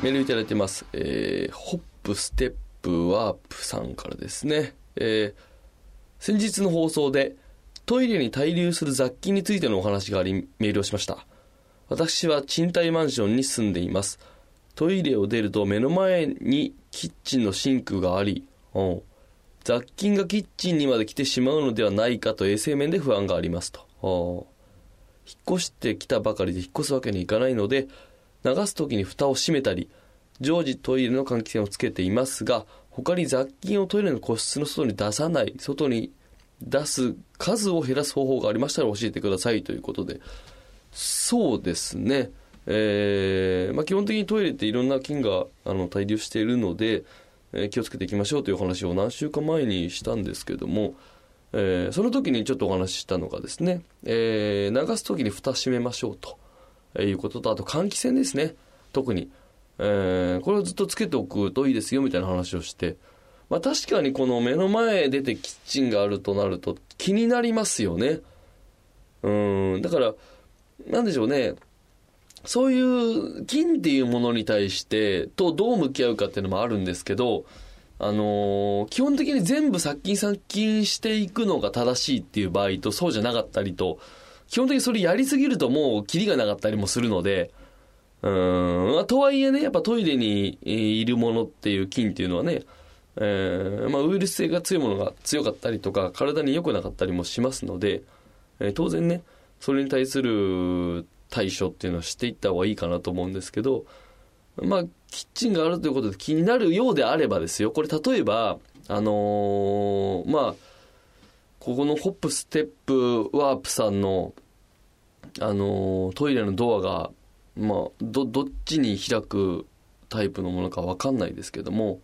メールいただいてます。えー、ホップステップワープさんからですね。えー、先日の放送で、トイレに滞留する雑菌についてのお話があり、メールをしました。私は賃貸マンションに住んでいます。トイレを出ると目の前にキッチンのシンクがあり、うん雑菌がキッチンにまで来てしまうのではないかと衛生面で不安がありますと。うん引っ越してきたばかりで引っ越すわけにいかないので、流す時に蓋を閉めたり、常時トイレの換気扇をつけていますが、他に雑菌をトイレの個室の外に出さない、外に出す数を減らす方法がありましたら教えてくださいということで。そうですね。えーまあ、基本的にトイレっていろんな菌があの滞留しているので、えー気をつけていきましょうという話を何週間前にしたんですけども、えーその時にちょっとお話ししたのがですね、えー流す時に蓋閉めましょうということと、あと換気扇ですね、特に。えーこれをずっとつけておくといいですよみたいな話をして、まあ確かにこの目の前出てキッチンがあるとなると気になりますよね。うん、だから、なんでしょうね。そういう菌っていうものに対して、とどう向き合うかっていうのもあるんですけど、あのー基本的に全部殺菌殺菌していくのが正しいっていう場合とそうじゃなかったりと、基本的にそれやりすぎるともうキリがなかったりもするので、うーん、まとはいえね、やっぱトイレにいるものっていう菌っていうのはね、えーまあ、ウイルス性が強いものが強かったりとか、体に良くなかったりもしますので、えー当然ね、それに対する対処っていうのをしていった方がいいかなと思うんですけど、まあ、キッチンがあるということで気になるようであればですよ、これ例えば、あのーまあ、ここのホップステップワープさんの、あのートイレのドアが、まあ、ど、どっちに開くタイプのものかわかんないですけども、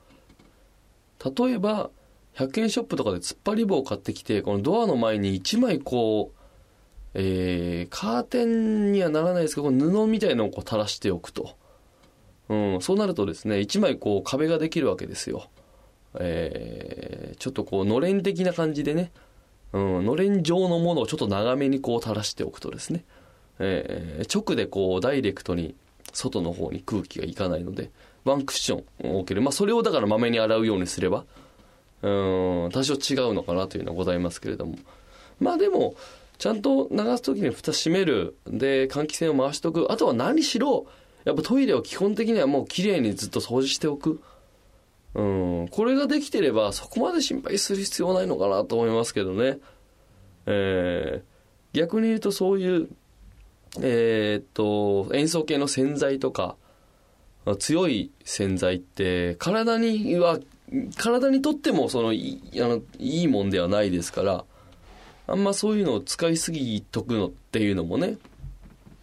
例えば、100円ショップとかで突っ張り棒を買ってきて、このドアの前に1枚こう、えー、カーテンにはならないですけど、布みたいのをこう垂らしておくと。うん、そうなるとですね、1枚こう壁ができるわけですよ。えー、ちょっとこう、のれん的な感じでね、うん、のれん状のものをちょっと長めにこう垂らしておくとですね、えー直でこう、ダイレクトに外の方に空気がいかないので、ワンクッションを置ける。まあ、それをだからまめに洗うようにすれば、うん、多少違うのかなというのはございますけれども。まあでも、ちゃんと流すときに蓋閉める。で、換気扇を回しておく。あとは何しろ、やっぱトイレを基本的にはもう綺麗にずっと掃除しておく。うん、これができてればそこまで心配する必要ないのかなと思いますけどね。えー逆に言うとそういう、えーっと、塩素系の洗剤とか、強い洗剤って体には、体にとってもそのいいあのいいもんではないですから、あんまそういうのを使いすぎとくのっていうのもね、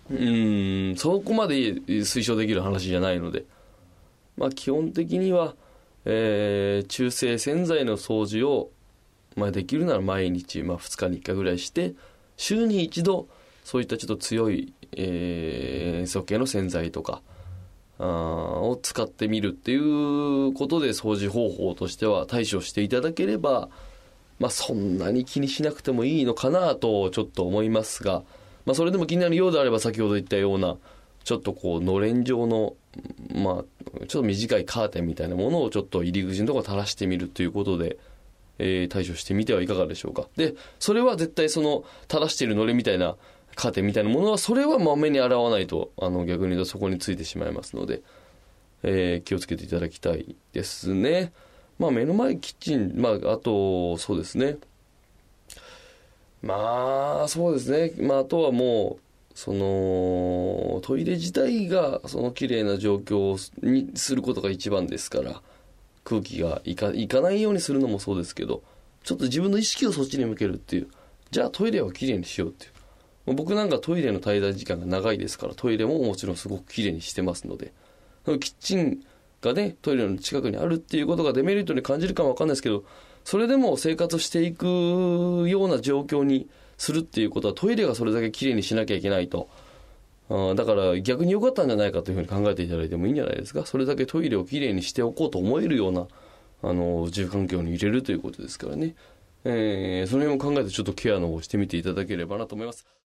うん、そこまで推奨できる話じゃないので、まあ基本的には、えー中性洗剤の掃除を、まあできるなら毎日、まあ2日に1回ぐらいして、週に一度、そういったちょっと強い、えー塩素系の洗剤とか、あを使ってみるっていうことで掃除方法としては対処していただければ、まあそんなに気にしなくてもいいのかなとちょっと思いますが、まあそれでも気になるようであれば先ほど言ったような、ちょっとこう、のれん状の、まあ、ちょっと短いカーテンみたいなものをちょっと入り口のところ垂らしてみるということで、えー対処してみてはいかがでしょうか。で、それは絶対その垂らしているのれみたいなカーテンみたいなものは、それはまめに洗わないと、あの逆に言うとそこについてしまいますので、えー気をつけていただきたいですね。まあ目の前キッチン、まああと、そうですね。まあ、そうですね。まああとはもう、その、トイレ自体がその綺麗な状況にすることが一番ですから、空気がいかいかないようにするのもそうですけど、ちょっと自分の意識をそっちに向けるっていう。じゃあトイレは綺麗にしようっていう。まあ僕なんかトイレの滞在時間が長いですから、トイレももちろんすごく綺麗にしてますので、キッチンがね、トイレの近くにあるっていうことがデメリットに感じるかもわかんないですけど、それでも生活していくような状況にするっていうことは、トイレがそれだけ綺麗にしなきゃいけないと。あだから逆に良かったんじゃないかというふうに考えていただいてもいいんじゃないですか。それだけトイレをきれいにしておこうと思えるような、あの、住環境に入れるということですからね。えー、その辺を考えてちょっとケアの方をしてみていただければなと思います。